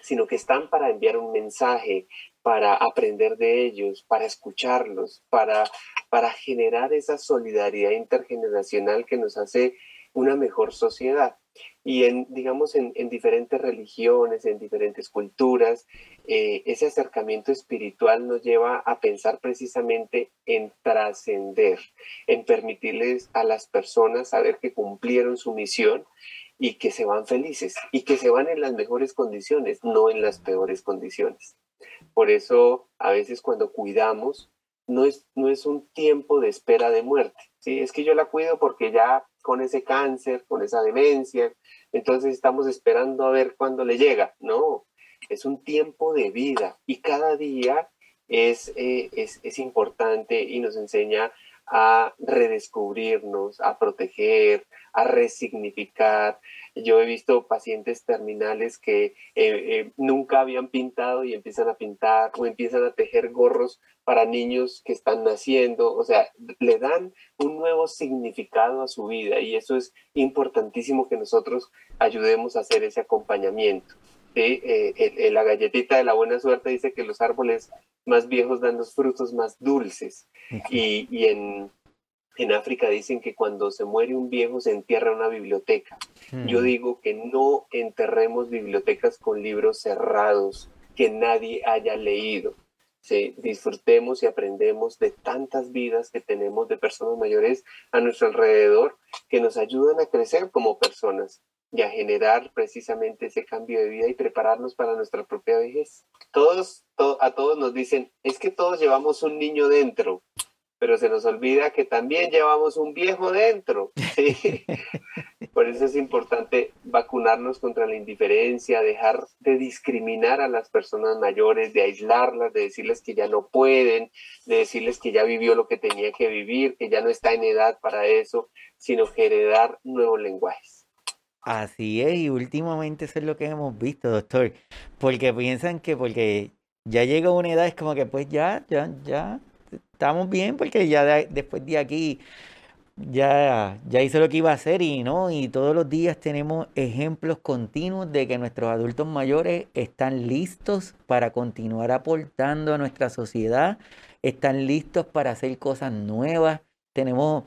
sino que están para enviar un mensaje, para aprender de ellos, para escucharlos, para, para generar esa solidaridad intergeneracional que nos hace una mejor sociedad y en, digamos, en, diferentes religiones, en diferentes culturas, eh, ese acercamiento espiritual nos lleva a pensar precisamente en trascender, en permitirles a las personas saber que cumplieron su misión y que se van felices y que se van en las mejores condiciones, no en las peores condiciones. Por eso, a veces cuando cuidamos, no es, no es un tiempo de espera de muerte. ¿sí? Es que yo la cuido porque ya con ese cáncer, con esa demencia, entonces estamos esperando a ver cuándo le llega. No, es un tiempo de vida y cada día es, eh, es, es importante y nos enseña a redescubrirnos, a proteger, a resignificar. Yo he visto pacientes terminales que eh, eh, nunca habían pintado y empiezan a pintar o empiezan a tejer gorros para niños que están naciendo. O sea, le dan un nuevo significado a su vida y eso es importantísimo que nosotros ayudemos a hacer ese acompañamiento. Eh, la galletita de la buena suerte dice que los árboles más viejos dan los frutos más dulces. Y, y en, en África dicen que cuando se muere un viejo se entierra una biblioteca. Yo hmm. digo que no enterremos bibliotecas con libros cerrados que nadie haya leído. Sí, disfrutemos y aprendemos de tantas vidas que tenemos de personas mayores a nuestro alrededor que nos ayudan a crecer como personas y a generar precisamente ese cambio de vida y prepararnos para nuestra propia vejez. Todos, a todos nos dicen, es que todos llevamos un niño dentro pero se nos olvida que también llevamos un viejo dentro. (laughs) Por eso es importante vacunarnos contra la indiferencia, dejar de discriminar a las personas mayores, de aislarlas, de decirles que ya no pueden, de decirles que ya vivió lo que tenía que vivir, que ya no está en edad para eso, sino que heredar nuevos lenguajes. Así es, y últimamente eso es lo que hemos visto, doctor, porque piensan que porque ya llega una edad es como que pues ya, ya, ya, estamos bien porque ya después de aquí ya, ya hizo lo que iba a hacer y no, y todos los días tenemos ejemplos continuos de que nuestros adultos mayores están listos para continuar aportando a nuestra sociedad, están listos para hacer cosas nuevas. Tenemos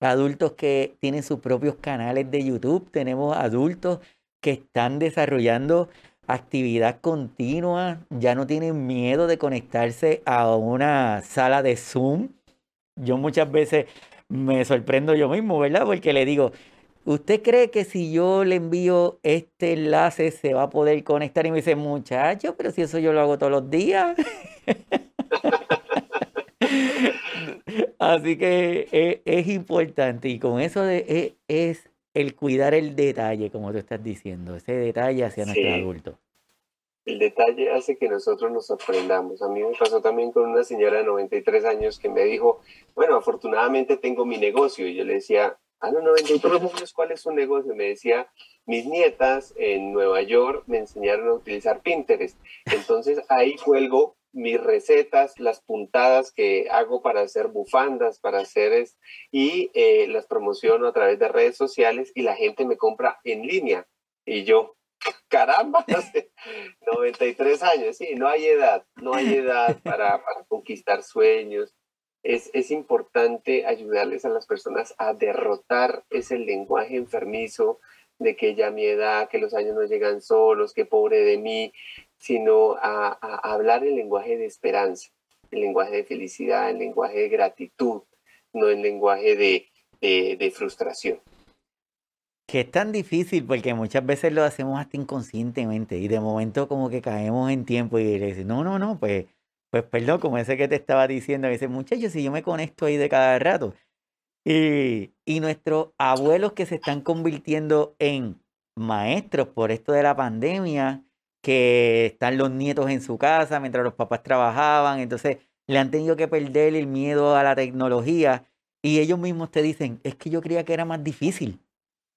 adultos que tienen sus propios canales de YouTube, tenemos adultos que están desarrollando actividad continua, ya no tienen miedo de conectarse a una sala de Zoom. Yo muchas veces me sorprendo yo mismo, ¿verdad? Porque le digo, ¿usted cree que si yo le envío este enlace se va a poder conectar? Y me dice, muchacho, pero si eso yo lo hago todos los días. (laughs) Así que e, es, importante y con eso de, e, es el cuidar el detalle, como tú estás diciendo, ese detalle hacia nuestro adulto. El detalle hace que nosotros nos sorprendamos. A mí me pasó también con una señora de 93 años que me dijo, bueno, afortunadamente tengo mi negocio. Y yo le decía, a los 93 años, ¿cuál es su negocio? Me decía, mis nietas en Nueva York me enseñaron a utilizar Pinterest. Entonces ahí cuelgo mis recetas, las puntadas que hago para hacer bufandas, para hacer y eh, las promociono a través de redes sociales y la gente me compra en línea. Y yo, caramba, (laughs) 93 años, sí, no hay edad, no hay edad para, conquistar sueños. Es, es, importante ayudarles a las personas a derrotar ese lenguaje enfermizo de que ya mi edad, que los años no llegan solos, que pobre de mí, sino a, hablar el lenguaje de esperanza, el lenguaje de felicidad, el lenguaje de gratitud, no el lenguaje de, de, frustración. Que es tan difícil porque muchas veces lo hacemos hasta inconscientemente y de momento como que caemos en tiempo y le no, no, no, pues, pues perdón, como ese que te estaba diciendo, ese muchacho, si yo me conecto ahí de cada rato. Y, y nuestros abuelos que se están convirtiendo en maestros por esto de la pandemia, que están los nietos en su casa mientras los papás trabajaban, entonces le han tenido que perder el miedo a la tecnología y ellos mismos te dicen, es que yo creía que era más difícil.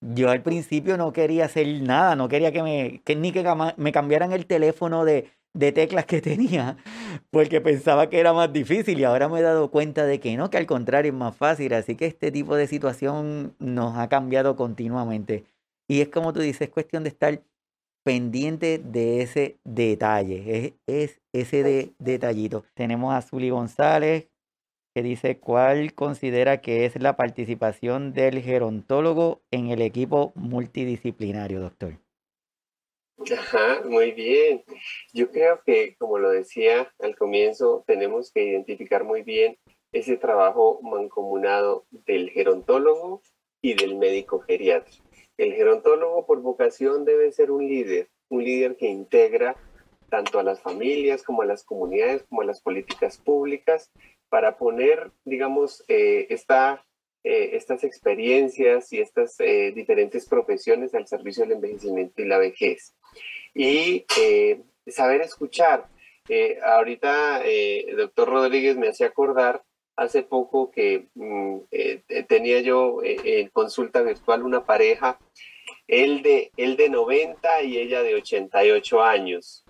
Yo al principio no quería hacer nada, no quería que me, que ni que me cambiaran el teléfono de, de teclas que tenía, porque pensaba que era más difícil y ahora me he dado cuenta de que no, que al contrario es más fácil. Así que este tipo de situación nos ha cambiado continuamente. Y es como tú dices, es cuestión de estar pendiente de ese detalle, es, ese de, detallito. Tenemos a Zuli González que dice cuál considera que es la participación del gerontólogo en el equipo multidisciplinario, doctor. Ajá, muy bien. Yo creo que, como lo decía al comienzo, tenemos que identificar muy bien ese trabajo mancomunado del gerontólogo y del médico geriatra. El gerontólogo por vocación debe ser un líder, un líder que integra tanto a las familias como a las comunidades, como a las políticas públicas, para poner, digamos, eh, esta, eh, estas experiencias y estas eh, diferentes profesiones al servicio del envejecimiento y la vejez. Y saber escuchar. ahorita el doctor Rodríguez me hacía acordar hace poco que mm, eh, tenía yo eh, en consulta virtual una pareja, él de, él de 90 y ella de 88 años.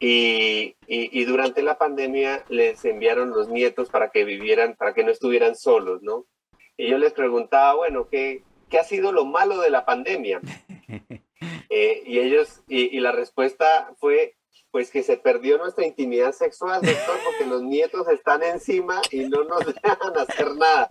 Y, y, durante la pandemia les enviaron los nietos para que vivieran, para que no estuvieran solos, ¿no? Y yo les preguntaba, bueno, ¿qué, qué ha sido lo malo de la pandemia? (laughs) Eh, y ellos, y, y la respuesta fue pues que se perdió nuestra intimidad sexual, doctor, porque los nietos están encima y no nos (laughs) dejan hacer nada.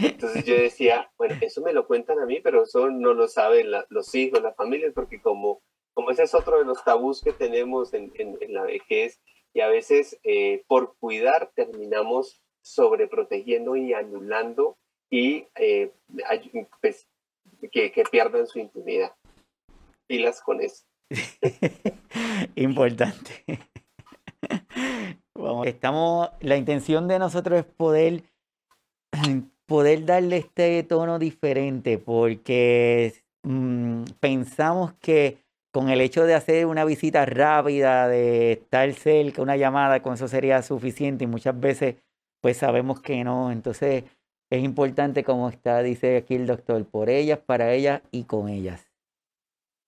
Entonces yo decía, bueno, eso me lo cuentan a mí, pero eso no lo saben los hijos, las familias, porque como, como ese es otro de los tabús que tenemos en, en, la vejez, y a veces eh, por cuidar terminamos sobreprotegiendo y anulando y eh, que, que pierdan su intimidad. Pilas con eso. (laughs) Importante. estamos, la intención de nosotros es poder, (clears throat) poder darle este tono diferente, porque mm, pensamos que con el hecho de hacer una visita rápida, de estar cerca, una llamada, con eso sería suficiente y muchas veces pues sabemos que no. Entonces es importante, como está, dice aquí el doctor, por ellas, para ellas y con ellas.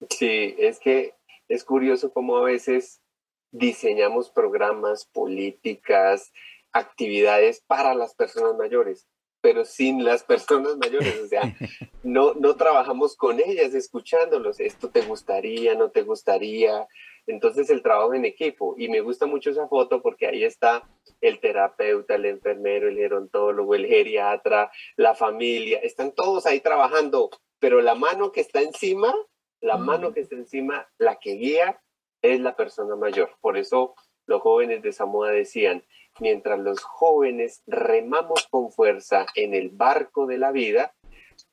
Sí, es que es curioso cómo a veces diseñamos programas, políticas, actividades para las personas mayores, pero sin las personas mayores, o sea, (laughs) no, no trabajamos con ellas escuchándolos, esto te gustaría, no te gustaría, entonces el trabajo en equipo, y me gusta mucho esa foto porque ahí está el terapeuta, el enfermero, el gerontólogo, el geriatra, la familia, están todos ahí trabajando, pero la mano que está encima la mano que está encima, la que guía, es la persona mayor. Por eso los jóvenes de Samoa decían, mientras los jóvenes remamos con fuerza en el barco de la vida,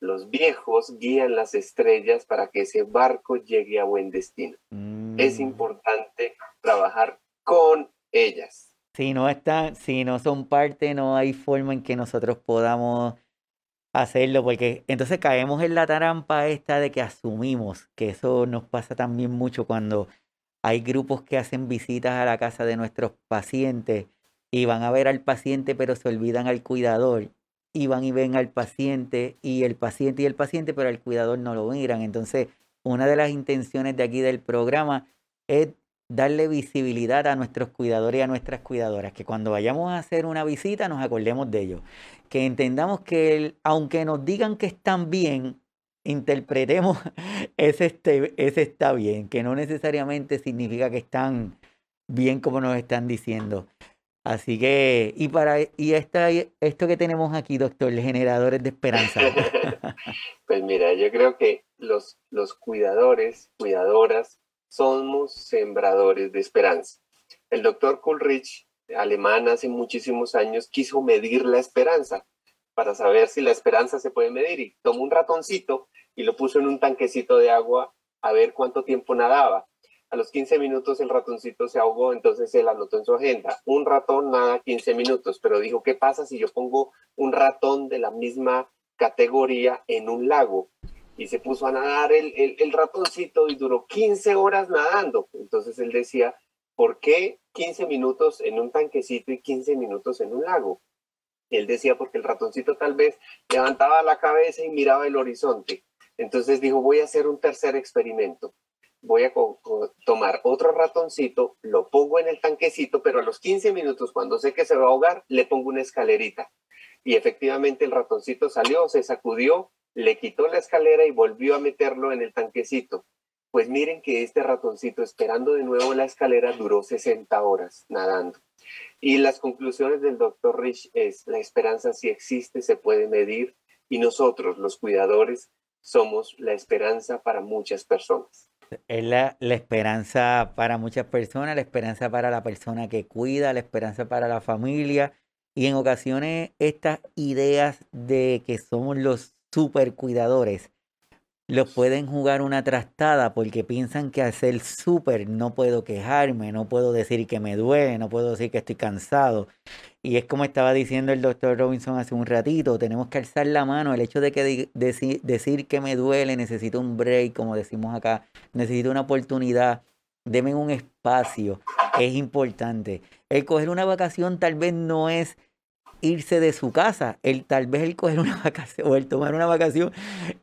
los viejos guían las estrellas para que ese barco llegue a buen destino. Es mm. importante trabajar con ellas. Si no están, si no son parte, no hay forma en que nosotros podamos hacerlo, porque entonces caemos en la trampa esta de que asumimos, que eso nos pasa también mucho cuando hay grupos que hacen visitas a la casa de nuestros pacientes y van a ver al paciente pero se olvidan al cuidador y van y ven al paciente y el paciente y el paciente pero al cuidador no lo miran. Entonces, una de las intenciones de aquí del programa es darle visibilidad a nuestros cuidadores y a nuestras cuidadoras, que cuando vayamos a hacer una visita nos acordemos de ello, que entendamos que aunque nos digan que están bien, interpretemos (laughs) este, ese está bien, que no necesariamente significa que están bien como nos están diciendo. Así que, y para y esta, esto que tenemos aquí, doctor, generadores de esperanza. (laughs) pues mira, yo creo que los, los cuidadores, cuidadoras, somos sembradores de esperanza. El doctor Coolrich, alemán hace muchísimos años, quiso medir la esperanza para saber si la esperanza se puede medir y tomó un ratoncito y lo puso en un tanquecito de agua a ver cuánto tiempo nadaba. A los 15 minutos el ratoncito se ahogó, entonces él anotó en su agenda, un ratón nada 15 minutos, pero dijo, ¿qué pasa si yo pongo un ratón de la misma categoría en un lago? y se puso a nadar el, el, ratoncito y duró 15 horas nadando. Entonces él decía, ¿por qué 15 minutos en un tanquecito y 15 minutos en un lago? él decía, porque el ratoncito tal vez levantaba la cabeza y miraba el horizonte. Entonces dijo, voy a hacer un tercer experimento. Voy a tomar otro ratoncito, lo pongo en el tanquecito, pero a los 15 minutos, cuando sé que se va a ahogar, le pongo una escalerita. Y efectivamente el ratoncito salió, se sacudió, le quitó la escalera y volvió a meterlo en el tanquecito. Pues miren que este ratoncito esperando de nuevo la escalera duró 60 horas nadando. Y las conclusiones del doctor Rich es, la esperanza sí existe, se puede medir y nosotros, los cuidadores, somos la esperanza para muchas personas. Es la, la, esperanza para muchas personas, la esperanza para la persona que cuida, la esperanza para la familia. Y en ocasiones estas ideas de que somos los super cuidadores los pueden jugar una trastada porque piensan que ser súper no puedo quejarme, no puedo decir que me duele, no puedo decir que estoy cansado. Y es como estaba diciendo el doctor Robinson hace un ratito, tenemos que alzar la mano. El hecho de que decir que me duele, necesito un break, como decimos acá, necesito una oportunidad, denme un espacio, es importante. El coger una vacación tal vez no es irse de su casa. El, tal vez el coger una (laughs) vacación o el tomar una vacación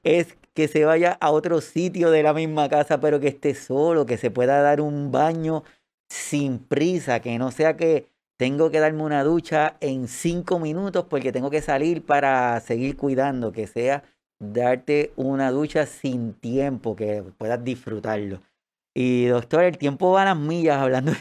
es que se vaya a otro sitio de la misma casa, pero que esté solo, que se pueda dar un baño sin prisa, que no sea que tengo que darme una ducha en cinco minutos porque tengo que salir para seguir cuidando, que sea darte una ducha sin tiempo, que puedas disfrutarlo. Y doctor, el tiempo va a las millas hablando,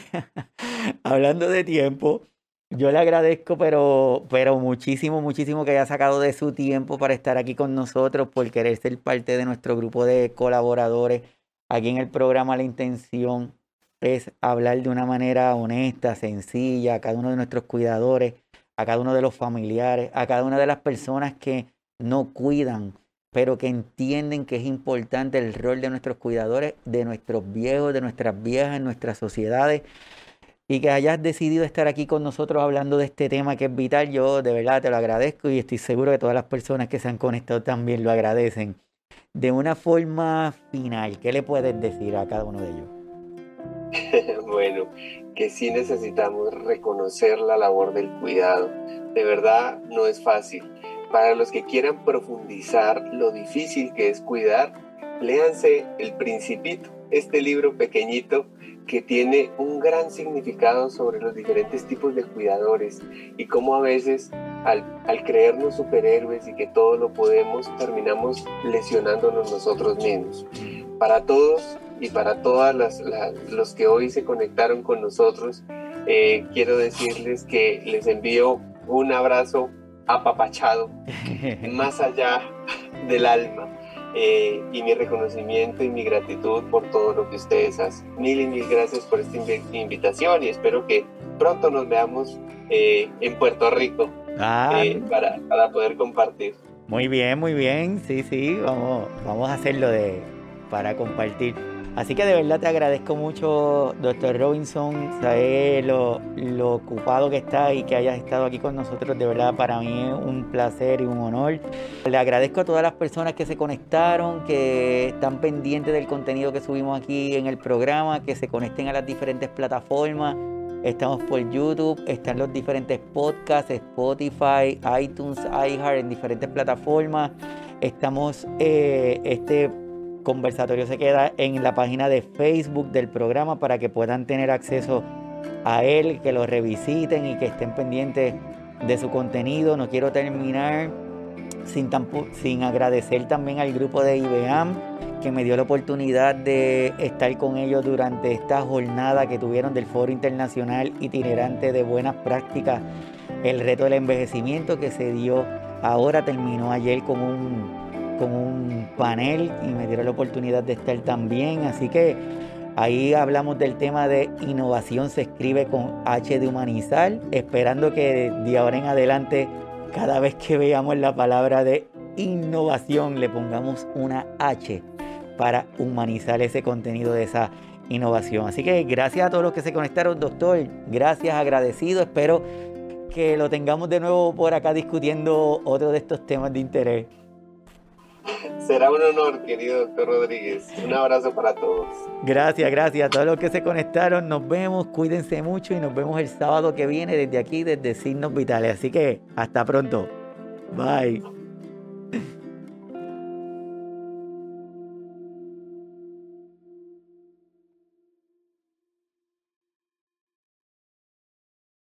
(laughs) hablando de tiempo. Yo le agradezco, pero, pero muchísimo, muchísimo que haya sacado de su tiempo para estar aquí con nosotros, por querer ser parte de nuestro grupo de colaboradores. Aquí en el programa La Intención es hablar de una manera honesta, sencilla, a cada uno de nuestros cuidadores, a cada uno de los familiares, a cada una de las personas que no cuidan, pero que entienden que es importante el rol de nuestros cuidadores, de nuestros viejos, de nuestras viejas, en nuestras sociedades y que hayas decidido estar aquí con nosotros hablando de este tema que es vital, yo de verdad te lo agradezco y estoy seguro que todas las personas que se han conectado también lo agradecen. De una forma final, ¿qué le puedes decir a cada uno de ellos? (laughs) bueno, que sí necesitamos reconocer la labor del cuidado. De verdad no es fácil. Para los que quieran profundizar lo difícil que es cuidar, léanse El Principito, este libro pequeñito que tiene un gran significado sobre los diferentes tipos de cuidadores y cómo a veces al, creernos superhéroes y que todo lo podemos, terminamos lesionándonos nosotros mismos. Para todos y para todas las, los que hoy se conectaron con nosotros, eh, quiero decirles que les envío un abrazo apapachado, (laughs) más allá del alma eh, y mi reconocimiento y mi gratitud por todo lo que ustedes hacen. Mil y mil gracias por esta invitación y espero que pronto nos veamos eh, en Puerto Rico ah. eh, para, para, poder compartir. Muy bien, muy bien, sí, sí, vamos, vamos a hacerlo de, para compartir. Así que de verdad te agradezco mucho, doctor Robinson, saber lo, ocupado que está y que hayas estado aquí con nosotros. De verdad, para mí es un placer y un honor. Le agradezco a todas las personas que se conectaron, que están pendientes del contenido que subimos aquí en el programa, que se conecten a las diferentes plataformas. Estamos por YouTube, están los diferentes podcasts, Spotify, iTunes, iHeart, en diferentes plataformas. Estamos, eh, este conversatorio se queda en la página de Facebook del programa para que puedan tener acceso a él, que lo revisiten y que estén pendientes de su contenido. No quiero terminar sin, sin agradecer también al grupo de IBAM que me dio la oportunidad de estar con ellos durante esta jornada que tuvieron del Foro Internacional Itinerante de Buenas Prácticas, el reto del envejecimiento que se dio ahora, terminó ayer con un con un panel y me dieron la oportunidad de estar también. Así que ahí hablamos del tema de innovación, se escribe con H de humanizar, esperando que de ahora en adelante, cada vez que veamos la palabra de innovación, le pongamos una H para humanizar ese contenido de esa innovación. Así que gracias a todos los que se conectaron, doctor. Gracias, agradecido. Espero que lo tengamos de nuevo por acá discutiendo otro de estos temas de interés. Será un honor, querido doctor Rodríguez. Un abrazo para todos. Gracias, gracias a todos los que se conectaron. Nos vemos, cuídense mucho y nos vemos el sábado que viene desde aquí, desde Signos Vitales. Así que hasta pronto. Bye.